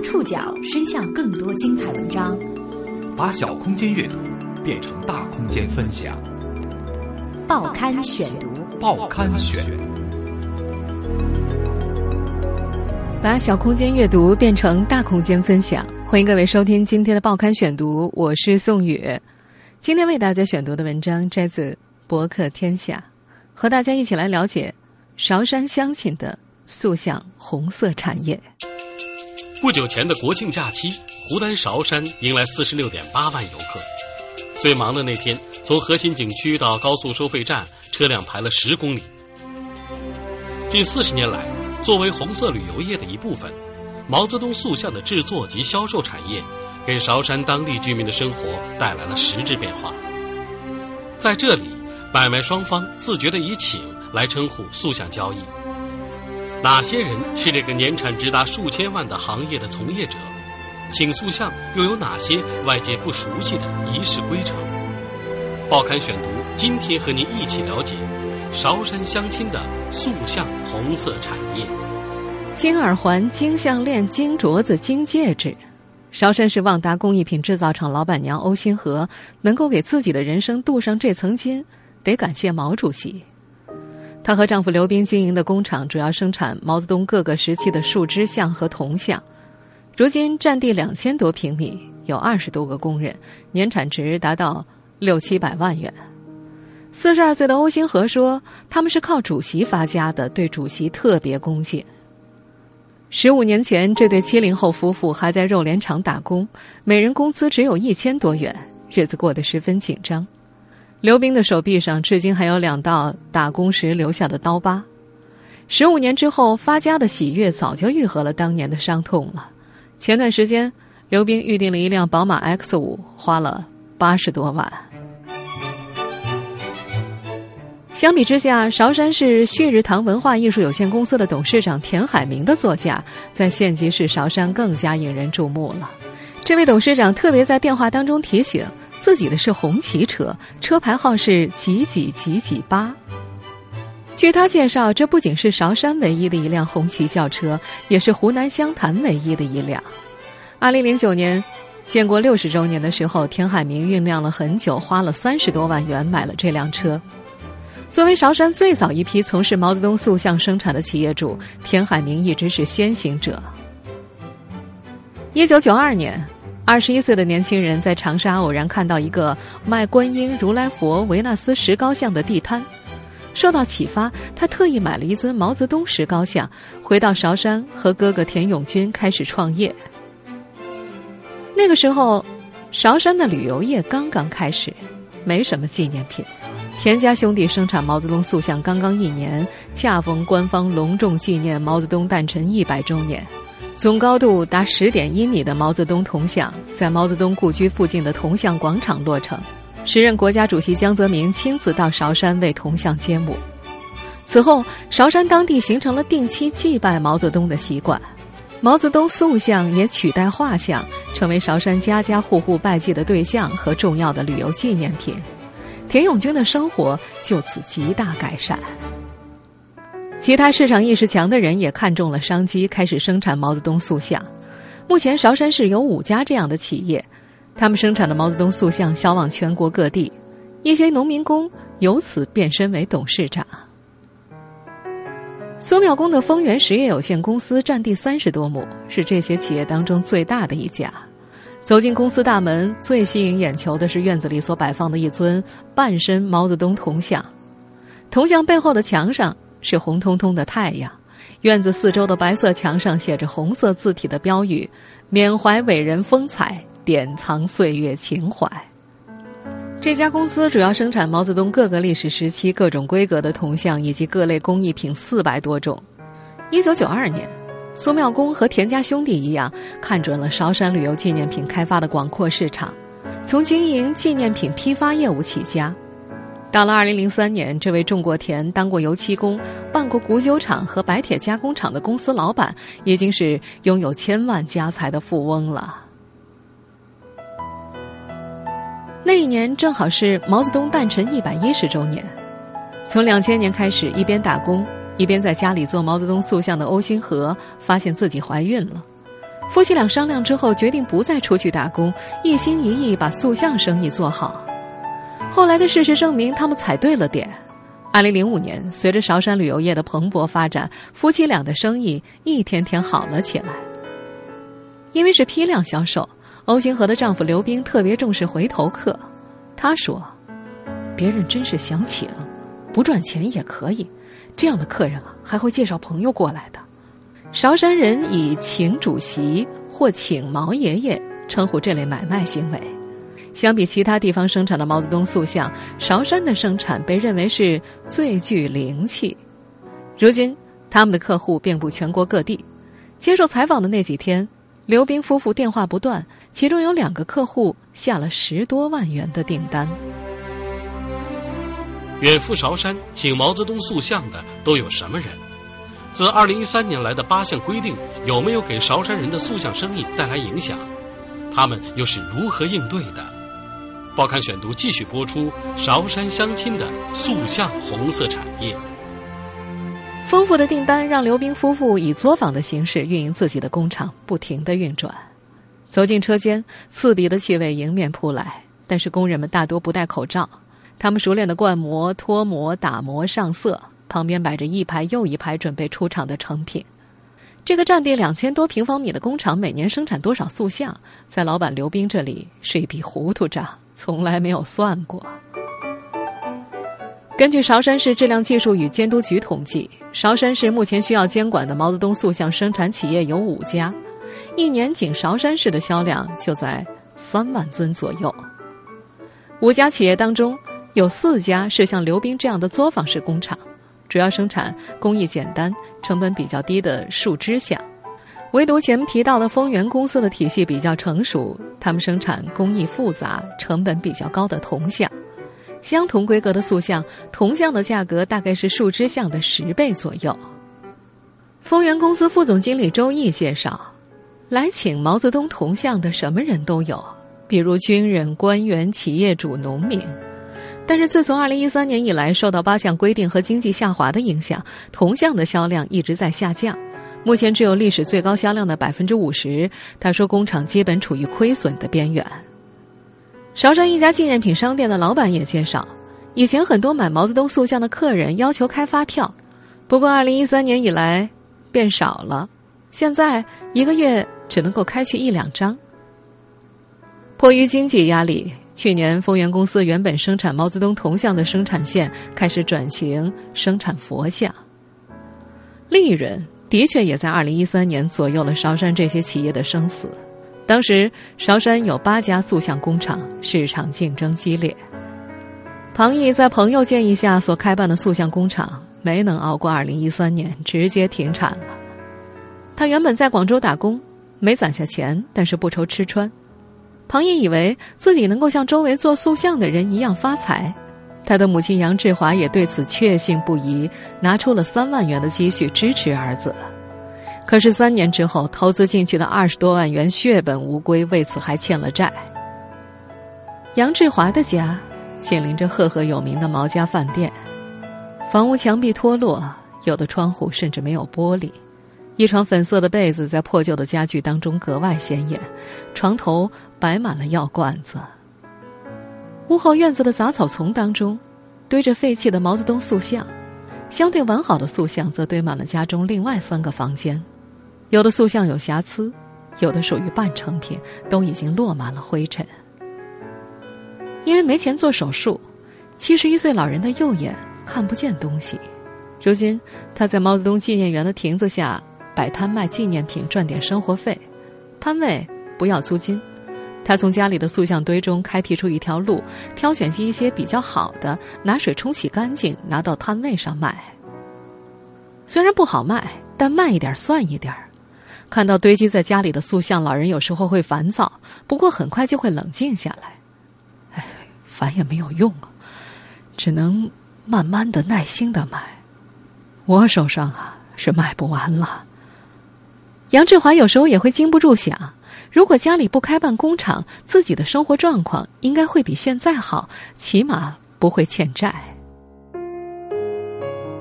将触角伸向更多精彩文章，把小空间阅读变成大空间分享。报刊选读，报刊选，把小空间阅读变成大空间分享。欢迎各位收听今天的报刊选读，我是宋宇。今天为大家选读的文章摘自《博客天下》，和大家一起来了解韶山乡亲的塑像红色产业。不久前的国庆假期，湖南韶山迎来四十六点八万游客。最忙的那天，从核心景区到高速收费站，车辆排了十公里。近四十年来，作为红色旅游业的一部分，毛泽东塑像的制作及销售产业，给韶山当地居民的生活带来了实质变化。在这里，买卖双方自觉地以“请”来称呼塑像交易。哪些人是这个年产直达数千万的行业的从业者？请塑像又有哪些外界不熟悉的仪式规程？报刊选读，今天和您一起了解韶山乡亲的塑像红色产业。金耳环、金项链、金镯子、金戒指，韶山市旺达工艺品制造厂老板娘欧新河能够给自己的人生镀上这层金，得感谢毛主席。她和丈夫刘斌经营的工厂主要生产毛泽东各个时期的树枝像和铜像，如今占地两千多平米，有二十多个工人，年产值达到六七百万元。四十二岁的欧星河说：“他们是靠主席发家的，对主席特别恭敬。”十五年前，这对七零后夫妇还在肉联厂打工，每人工资只有一千多元，日子过得十分紧张。刘斌的手臂上至今还有两道打工时留下的刀疤。十五年之后，发家的喜悦早就愈合了当年的伤痛了。前段时间，刘斌预定了一辆宝马 X 五，花了八十多万。相比之下，韶山市旭日堂文化艺术有限公司的董事长田海明的座驾，在县级市韶山更加引人注目了。这位董事长特别在电话当中提醒。自己的是红旗车，车牌号是几几几几八。据他介绍，这不仅是韶山唯一的一辆红旗轿车，也是湖南湘潭唯一的一辆。二零零九年，建国六十周年的时候，田海明酝酿了很久，花了三十多万元买了这辆车。作为韶山最早一批从事毛泽东塑像生产的企业主，田海明一直是先行者。一九九二年。二十一岁的年轻人在长沙偶然看到一个卖观音、如来佛、维纳斯石膏像的地摊，受到启发，他特意买了一尊毛泽东石膏像，回到韶山和哥哥田永军开始创业。那个时候，韶山的旅游业刚刚开始，没什么纪念品。田家兄弟生产毛泽东塑像刚刚一年，恰逢官方隆重纪念毛泽东诞辰一百周年。总高度达十点一米的毛泽东铜像，在毛泽东故居附近的铜像广场落成。时任国家主席江泽民亲自到韶山为铜像揭幕。此后，韶山当地形成了定期祭拜毛泽东的习惯，毛泽东塑像也取代画像，成为韶山家家户户拜祭的对象和重要的旅游纪念品。田永军的生活就此极大改善。其他市场意识强的人也看中了商机，开始生产毛泽东塑像。目前，韶山市有五家这样的企业，他们生产的毛泽东塑像销往全国各地。一些农民工由此变身为董事长。苏庙宫的丰源实业有限公司占地三十多亩，是这些企业当中最大的一家。走进公司大门，最吸引眼球的是院子里所摆放的一尊半身毛泽东铜像。铜像背后的墙上。是红彤彤的太阳，院子四周的白色墙上写着红色字体的标语：“缅怀伟人风采，典藏岁月情怀。”这家公司主要生产毛泽东各个历史时期各种规格的铜像以及各类工艺品四百多种。一九九二年，苏庙公和田家兄弟一样，看准了韶山旅游纪念品开发的广阔市场，从经营纪念品批发业务起家。到了二零零三年，这位种过田、当过油漆工、办过古酒厂和白铁加工厂的公司老板，已经是拥有千万家财的富翁了。那一年正好是毛泽东诞辰一百一十周年。从两千年开始，一边打工一边在家里做毛泽东塑像的欧星河，发现自己怀孕了。夫妻俩商量之后，决定不再出去打工，一心一意把塑像生意做好。后来的事实证明，他们踩对了点。二零零五年，随着韶山旅游业的蓬勃发展，夫妻俩的生意一天天好了起来。因为是批量销售，欧星河的丈夫刘冰特别重视回头客。他说：“别人真是想请，不赚钱也可以。这样的客人啊，还会介绍朋友过来的。”韶山人以“请主席”或“请毛爷爷”称呼这类买卖行为。相比其他地方生产的毛泽东塑像，韶山的生产被认为是最具灵气。如今，他们的客户遍布全国各地。接受采访的那几天，刘冰夫妇电话不断，其中有两个客户下了十多万元的订单。远赴韶山请毛泽东塑像的都有什么人？自二零一三年来的八项规定有没有给韶山人的塑像生意带来影响？他们又是如何应对的？报刊选读继续播出：韶山相亲的塑像红色产业。丰富的订单让刘冰夫妇以作坊的形式运营自己的工厂，不停的运转。走进车间，刺鼻的气味迎面扑来，但是工人们大多不戴口罩。他们熟练的灌模、脱模、打磨、上色，旁边摆着一排又一排准备出厂的成品。这个占地两千多平方米的工厂，每年生产多少塑像，在老板刘冰这里是一笔糊涂账。从来没有算过。根据韶山市质量技术与监督局统计，韶山市目前需要监管的毛泽东塑像生产企业有五家，一年仅韶山市的销量就在三万尊左右。五家企业当中，有四家是像刘冰这样的作坊式工厂，主要生产工艺简单、成本比较低的树枝像。唯独前面提到的丰源公司的体系比较成熟，他们生产工艺复杂、成本比较高的铜像。相同规格的塑像，铜像的价格大概是树枝像的十倍左右。丰源公司副总经理周毅介绍，来请毛泽东铜像的什么人都有，比如军人、官员、企业主、农民。但是自从2013年以来，受到八项规定和经济下滑的影响，铜像的销量一直在下降。目前只有历史最高销量的百分之五十。他说，工厂基本处于亏损的边缘。韶山一家纪念品商店的老板也介绍，以前很多买毛泽东塑像的客人要求开发票，不过二零一三年以来变少了，现在一个月只能够开去一两张。迫于经济压力，去年丰源公司原本生产毛泽东铜像的生产线开始转型生产佛像，利润。的确，也在二零一三年左右了韶山这些企业的生死。当时，韶山有八家塑像工厂，市场竞争激烈。庞毅在朋友建议下所开办的塑像工厂没能熬过二零一三年，直接停产了。他原本在广州打工，没攒下钱，但是不愁吃穿。庞毅以为自己能够像周围做塑像的人一样发财。他的母亲杨志华也对此确信不疑，拿出了三万元的积蓄支持儿子。可是三年之后，投资进去的二十多万元血本无归，为此还欠了债。杨志华的家紧邻着赫赫有名的毛家饭店，房屋墙壁脱落，有的窗户甚至没有玻璃，一床粉色的被子在破旧的家具当中格外显眼，床头摆满了药罐子。屋后院子的杂草丛当中，堆着废弃的毛泽东塑像，相对完好的塑像则堆满了家中另外三个房间。有的塑像有瑕疵，有的属于半成品，都已经落满了灰尘。因为没钱做手术，七十一岁老人的右眼看不见东西。如今他在毛泽东纪念园的亭子下摆摊卖纪念品，赚点生活费。摊位不要租金。他从家里的塑像堆中开辟出一条路，挑选一些比较好的，拿水冲洗干净，拿到摊位上卖。虽然不好卖，但卖一点算一点看到堆积在家里的塑像，老人有时候会烦躁，不过很快就会冷静下来。哎，烦也没有用啊，只能慢慢的、耐心的卖。我手上啊是卖不完了。杨志华有时候也会禁不住想。如果家里不开办工厂，自己的生活状况应该会比现在好，起码不会欠债。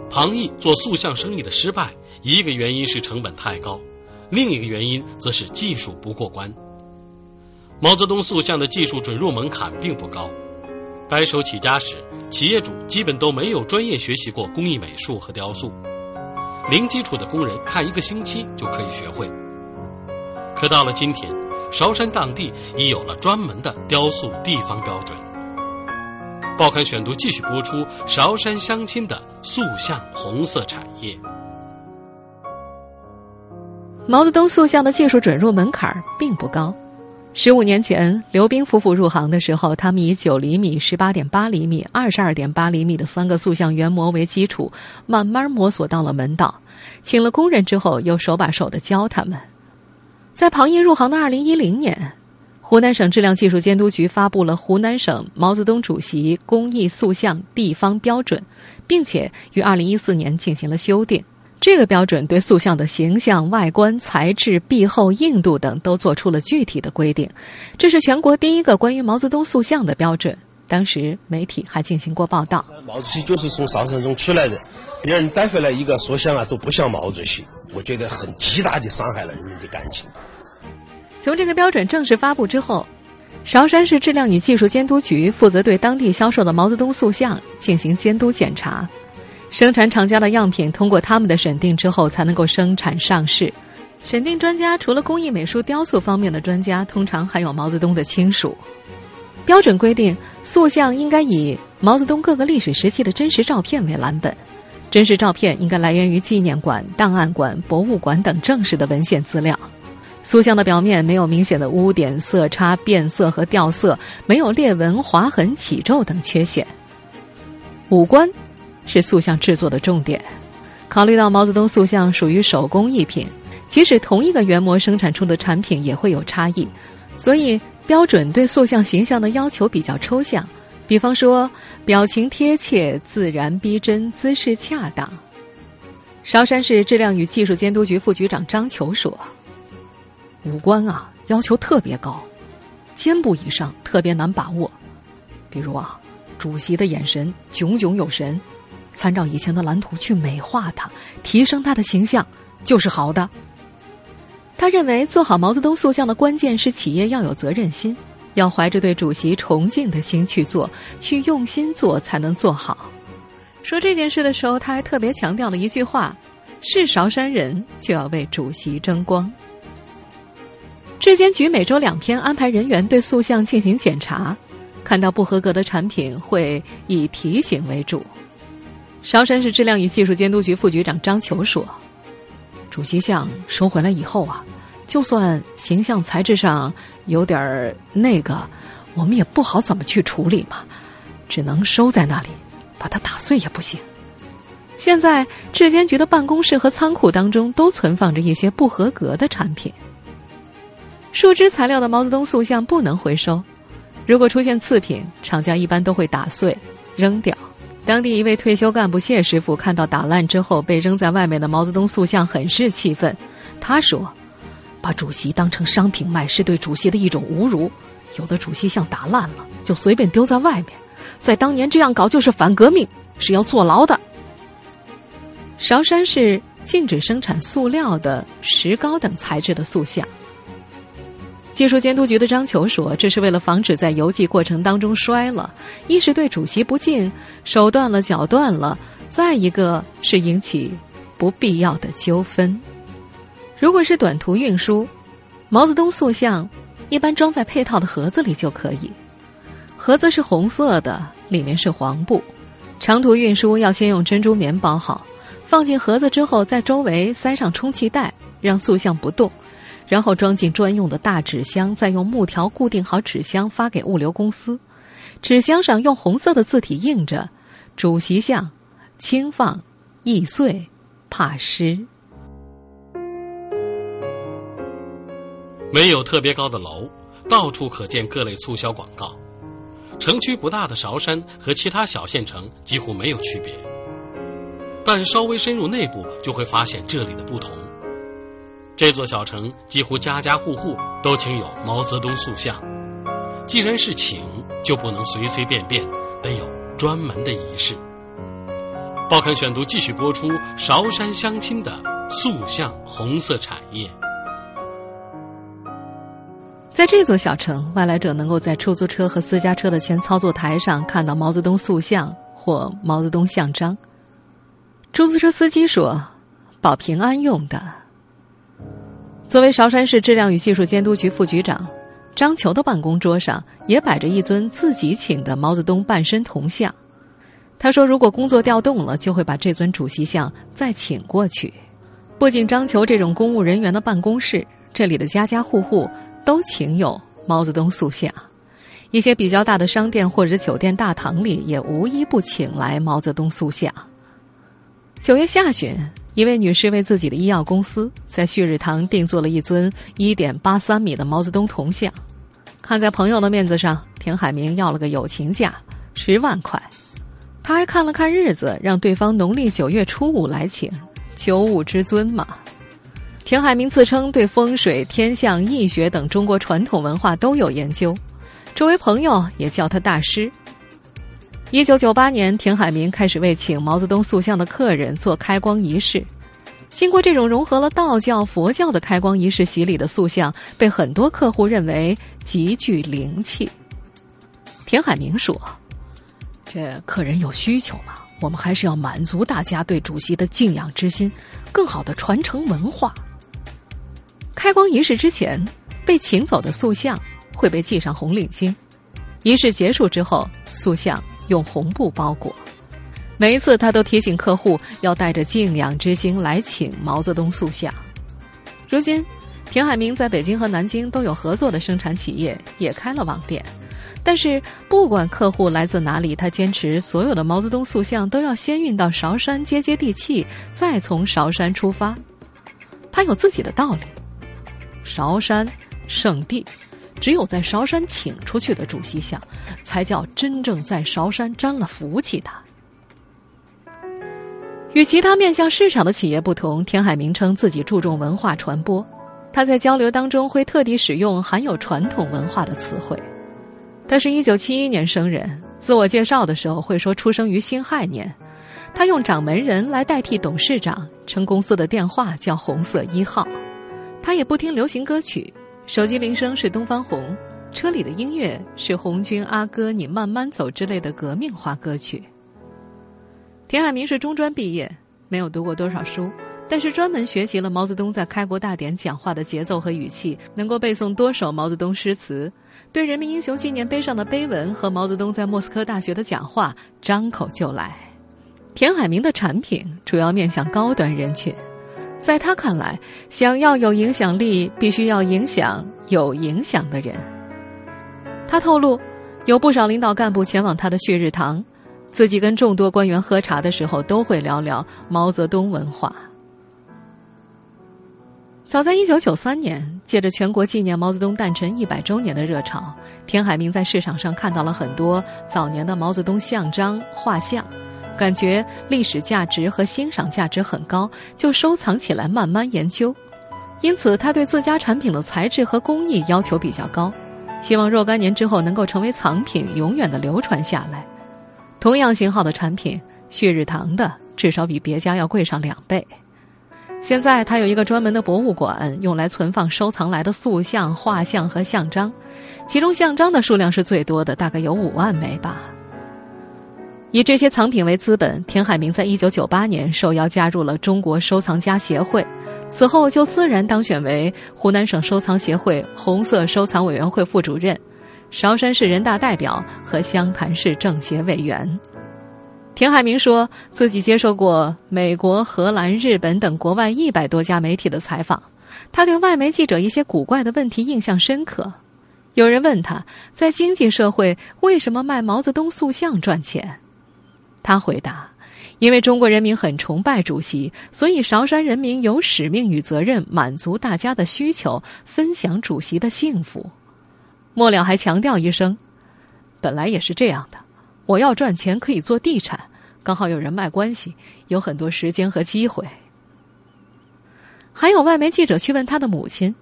庞毅做塑像生意的失败，一个原因是成本太高。另一个原因则是技术不过关。毛泽东塑像的技术准入门槛并不高，白手起家时，企业主基本都没有专业学习过工艺美术和雕塑，零基础的工人看一个星期就可以学会。可到了今天，韶山当地已有了专门的雕塑地方标准。报刊选读继续播出韶山相亲的塑像红色产业。毛泽东塑像的技术准入门槛并不高。十五年前，刘冰夫妇入行的时候，他们以九厘米、十八点八厘米、二十二点八厘米的三个塑像原模为基础，慢慢摸索到了门道。请了工人之后，又手把手的教他们。在庞毅入行的二零一零年，湖南省质量技术监督局发布了《湖南省毛泽东主席工艺塑像地方标准》，并且于二零一四年进行了修订。这个标准对塑像的形象、外观、材质、壁厚、硬度等都做出了具体的规定。这是全国第一个关于毛泽东塑像的标准。当时媒体还进行过报道。毛主席就是从上山中出来的，别人带回来一个塑像啊，都不像毛主席，我觉得很极大的伤害了人民的感情。从这个标准正式发布之后，韶山市质量与技术监督局负责对当地销售的毛泽东塑像进行监督检查。生产厂家的样品通过他们的审定之后，才能够生产上市。审定专家除了工艺美术、雕塑方面的专家，通常还有毛泽东的亲属。标准规定，塑像应该以毛泽东各个历史时期的真实照片为蓝本，真实照片应该来源于纪念馆、档案馆、博物馆等正式的文献资料。塑像的表面没有明显的污点、色差、变色和掉色，没有裂纹、划痕、起皱等缺陷。五官。是塑像制作的重点。考虑到毛泽东塑像属于手工艺品，即使同一个原模生产出的产品也会有差异，所以标准对塑像形象的要求比较抽象。比方说，表情贴切、自然逼真、姿势恰当。韶山市质量与技术监督局副局长张球说：“五官啊，要求特别高，肩部以上特别难把握。比如啊，主席的眼神炯炯有神。”参照以前的蓝图去美化它，提升它的形象，就是好的。他认为做好毛泽东塑像的关键是企业要有责任心，要怀着对主席崇敬的心去做，去用心做才能做好。说这件事的时候，他还特别强调了一句话：是韶山人就要为主席争光。质监局每周两天安排人员对塑像进行检查，看到不合格的产品会以提醒为主。韶山市质量与技术监督局副局长张球说：“主席像收回来以后啊，就算形象材质上有点儿那个，我们也不好怎么去处理嘛，只能收在那里，把它打碎也不行。现在质监局的办公室和仓库当中都存放着一些不合格的产品。树脂材料的毛泽东塑像不能回收，如果出现次品，厂家一般都会打碎扔掉。”当地一位退休干部谢师傅看到打烂之后被扔在外面的毛泽东塑像，很是气愤。他说：“把主席当成商品卖，是对主席的一种侮辱。有的主席像打烂了，就随便丢在外面，在当年这样搞就是反革命，是要坐牢的。”韶山市禁止生产塑料的、石膏等材质的塑像。技术监督局的张球说：“这是为了防止在邮寄过程当中摔了，一是对主席不敬，手断了脚断了；再一个是引起不必要的纠纷。如果是短途运输，毛泽东塑像一般装在配套的盒子里就可以，盒子是红色的，里面是黄布。长途运输要先用珍珠棉包好，放进盒子之后，在周围塞上充气袋，让塑像不动。”然后装进专用的大纸箱，再用木条固定好纸箱，发给物流公司。纸箱上用红色的字体印着“主席像，轻放，易碎，怕湿”。没有特别高的楼，到处可见各类促销广告。城区不大的韶山和其他小县城几乎没有区别，但稍微深入内部就会发现这里的不同。这座小城几乎家家户户都请有毛泽东塑像，既然是请，就不能随随便便，得有专门的仪式。报刊选读继续播出韶山相亲的塑像红色产业。在这座小城，外来者能够在出租车和私家车的前操作台上看到毛泽东塑像或毛泽东像章。出租车司机说：“保平安用的。”作为韶山市质量与技术监督局副局长，张球的办公桌上也摆着一尊自己请的毛泽东半身铜像。他说：“如果工作调动了，就会把这尊主席像再请过去。”不仅张球这种公务人员的办公室，这里的家家户户都请有毛泽东塑像。一些比较大的商店或者酒店大堂里，也无一不请来毛泽东塑像。九月下旬，一位女士为自己的医药公司在旭日堂定做了一尊一点八三米的毛泽东铜像。看在朋友的面子上，田海明要了个友情价，十万块。他还看了看日子，让对方农历九月初五来请，九五之尊嘛。田海明自称对风水、天象、易学等中国传统文化都有研究，周围朋友也叫他大师。一九九八年，田海明开始为请毛泽东塑像的客人做开光仪式。经过这种融合了道教、佛教的开光仪式洗礼的塑像，被很多客户认为极具灵气。田海明说。这客人有需求嘛？我们还是要满足大家对主席的敬仰之心，更好的传承文化。开光仪式之前，被请走的塑像会被系上红领巾；仪式结束之后，塑像用红布包裹。每一次，他都提醒客户要带着敬仰之心来请毛泽东塑像。如今，田海明在北京和南京都有合作的生产企业，也开了网店。但是，不管客户来自哪里，他坚持所有的毛泽东塑像都要先运到韶山接接地气，再从韶山出发。他有自己的道理。韶山圣地，只有在韶山请出去的主席像，才叫真正在韶山沾了福气的。与其他面向市场的企业不同，田海明称自己注重文化传播。他在交流当中会特地使用含有传统文化的词汇。他是一九七一年生人，自我介绍的时候会说出生于辛亥年。他用掌门人来代替董事长，称公司的电话叫“红色一号”。他也不听流行歌曲，手机铃声是东方红，车里的音乐是红军阿哥你慢慢走之类的革命化歌曲。田海明是中专毕业，没有读过多少书。但是专门学习了毛泽东在开国大典讲话的节奏和语气，能够背诵多首毛泽东诗词，对人民英雄纪念碑上的碑文和毛泽东在莫斯科大学的讲话张口就来。田海明的产品主要面向高端人群，在他看来，想要有影响力，必须要影响有影响的人。他透露，有不少领导干部前往他的旭日堂，自己跟众多官员喝茶的时候，都会聊聊毛泽东文化。早在一九九三年，借着全国纪念毛泽东诞辰一百周年的热潮，田海明在市场上看到了很多早年的毛泽东像章、画像，感觉历史价值和欣赏价值很高，就收藏起来慢慢研究。因此，他对自家产品的材质和工艺要求比较高，希望若干年之后能够成为藏品，永远的流传下来。同样型号的产品，旭日堂的至少比别家要贵上两倍。现在他有一个专门的博物馆，用来存放收藏来的塑像、画像和像章，其中像章的数量是最多的，大概有五万枚吧。以这些藏品为资本，田海明在一九九八年受邀加入了中国收藏家协会，此后就自然当选为湖南省收藏协会红色收藏委员会副主任、韶山市人大代表和湘潭市政协委员。田海明说自己接受过美国、荷兰、日本等国外一百多家媒体的采访，他对外媒记者一些古怪的问题印象深刻。有人问他在经济社会为什么卖毛泽东塑像赚钱，他回答：因为中国人民很崇拜主席，所以韶山人民有使命与责任满足大家的需求，分享主席的幸福。末了还强调一声：本来也是这样的。我要赚钱可以做地产，刚好有人脉关系，有很多时间和机会。还有外媒记者去问他的母亲：“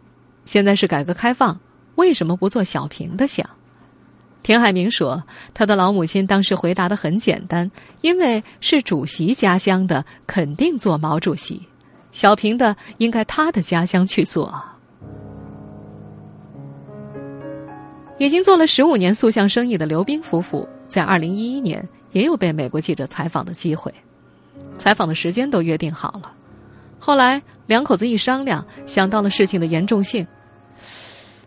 现在是改革开放，为什么不做小平的像？”田海明说：“他的老母亲当时回答的很简单，因为是主席家乡的，肯定做毛主席；小平的应该他的家乡去做。”已经做了十五年塑像生意的刘斌夫妇，在二零一一年也有被美国记者采访的机会，采访的时间都约定好了。后来两口子一商量，想到了事情的严重性，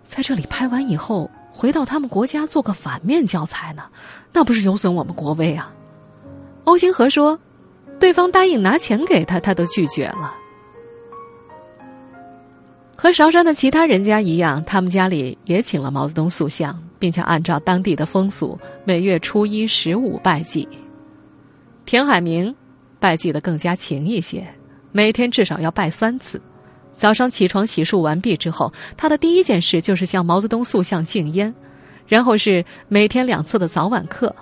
在这里拍完以后，回到他们国家做个反面教材呢，那不是有损我们国威啊？欧星河说，对方答应拿钱给他，他都拒绝了。和韶山的其他人家一样，他们家里也请了毛泽东塑像，并且按照当地的风俗，每月初一、十五拜祭。田海明拜祭的更加勤一些，每天至少要拜三次。早上起床洗漱完毕之后，他的第一件事就是向毛泽东塑像敬烟，然后是每天两次的早晚课。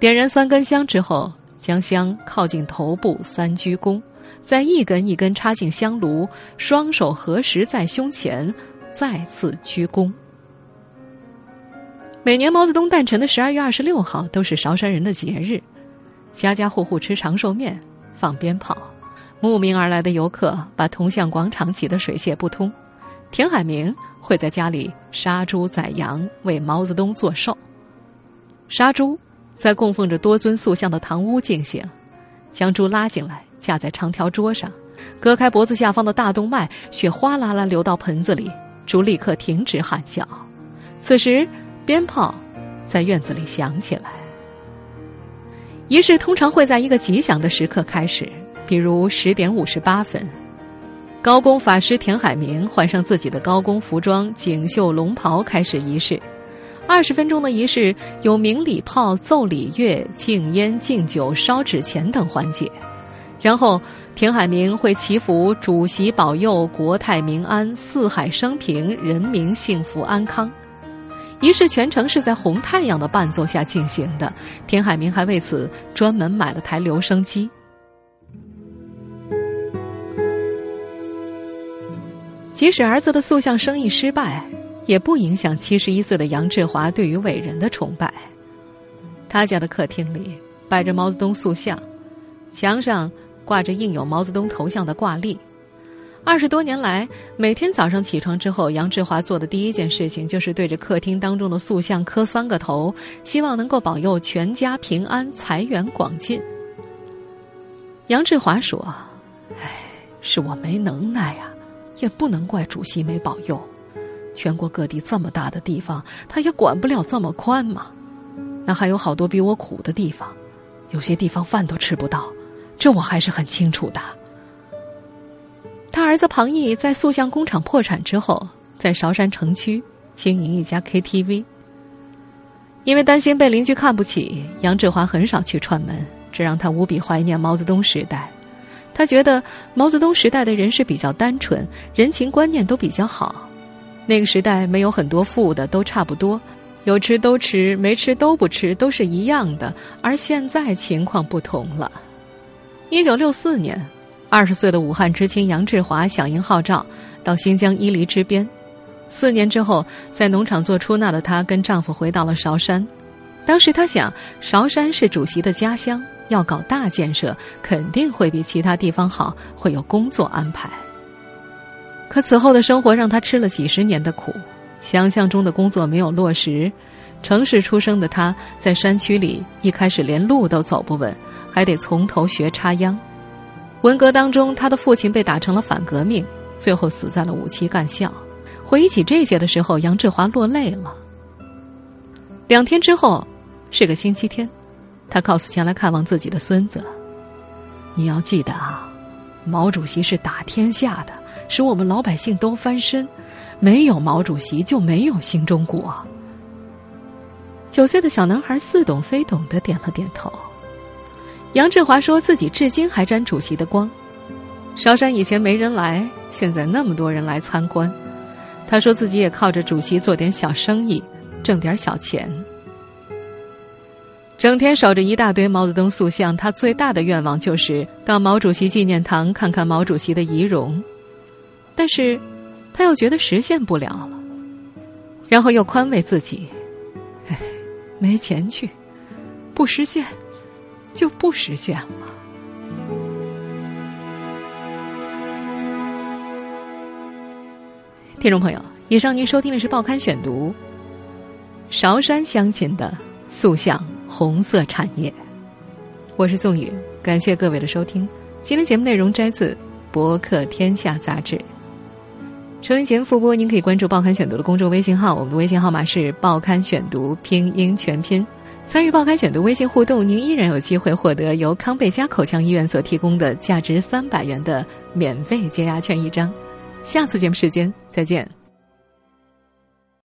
点燃三根香之后，将香靠近头部三鞠躬。再一根一根插进香炉，双手合十在胸前，再次鞠躬。每年毛泽东诞辰的十二月二十六号都是韶山人的节日，家家户户吃长寿面、放鞭炮，慕名而来的游客把铜像广场挤得水泄不通。田海明会在家里杀猪宰羊为毛泽东做寿。杀猪在供奉着多尊塑像的堂屋进行，将猪拉进来。架在长条桌上，割开脖子下方的大动脉，血哗啦啦流到盆子里，猪立刻停止喊叫。此时，鞭炮在院子里响起来。仪式通常会在一个吉祥的时刻开始，比如十点五十八分，高公法师田海明换上自己的高公服装，锦绣龙袍，开始仪式。二十分钟的仪式有鸣礼炮、奏礼乐、敬烟、敬酒、烧纸钱等环节。然后，田海明会祈福主席保佑国泰民安、四海升平、人民幸福安康。仪式全程是在红太阳的伴奏下进行的。田海明还为此专门买了台留声机。即使儿子的塑像生意失败，也不影响七十一岁的杨志华对于伟人的崇拜。他家的客厅里摆着毛泽东塑像，墙上。挂着印有毛泽东头像的挂历，二十多年来，每天早上起床之后，杨志华做的第一件事情就是对着客厅当中的塑像磕三个头，希望能够保佑全家平安、财源广进。杨志华说：“哎，是我没能耐呀，也不能怪主席没保佑。全国各地这么大的地方，他也管不了这么宽嘛。那还有好多比我苦的地方，有些地方饭都吃不到。”这我还是很清楚的。他儿子庞毅在塑像工厂破产之后，在韶山城区经营一家 KTV。因为担心被邻居看不起，杨志华很少去串门，这让他无比怀念毛泽东时代。他觉得毛泽东时代的人是比较单纯，人情观念都比较好。那个时代没有很多富的，都差不多，有吃都吃，没吃都不吃，都是一样的。而现在情况不同了。一九六四年，二十岁的武汉知青杨志华响应号召，到新疆伊犁支边。四年之后，在农场做出纳的她，跟丈夫回到了韶山。当时他想，韶山是主席的家乡，要搞大建设，肯定会比其他地方好，会有工作安排。可此后的生活让他吃了几十年的苦，想象中的工作没有落实。城市出生的他，在山区里一开始连路都走不稳。还得从头学插秧。文革当中，他的父亲被打成了反革命，最后死在了五七干校。回忆起这些的时候，杨志华落泪了。两天之后，是个星期天，他告诉前来看望自己的孙子：“你要记得啊，毛主席是打天下的，使我们老百姓都翻身。没有毛主席，就没有新中国。”九岁的小男孩似懂非懂的点了点头。杨志华说自己至今还沾主席的光。韶山以前没人来，现在那么多人来参观。他说自己也靠着主席做点小生意，挣点小钱。整天守着一大堆毛泽东塑像，他最大的愿望就是到毛主席纪念堂看看毛主席的遗容。但是，他又觉得实现不了了，然后又宽慰自己：“哎，没钱去，不实现。”就不实现了。听众朋友，以上您收听的是《报刊选读》，韶山乡亲的塑像红色产业。我是宋宇，感谢各位的收听。今天节目内容摘自《博客天下》杂志。收听节目复播，您可以关注《报刊选读》的公众微信号，我们的微信号码是“报刊选读”拼音全拼。参与《报刊选读》微信互动，您依然有机会获得由康贝佳口腔医院所提供的价值三百元的免费洁牙券一张。下次节目时间再见。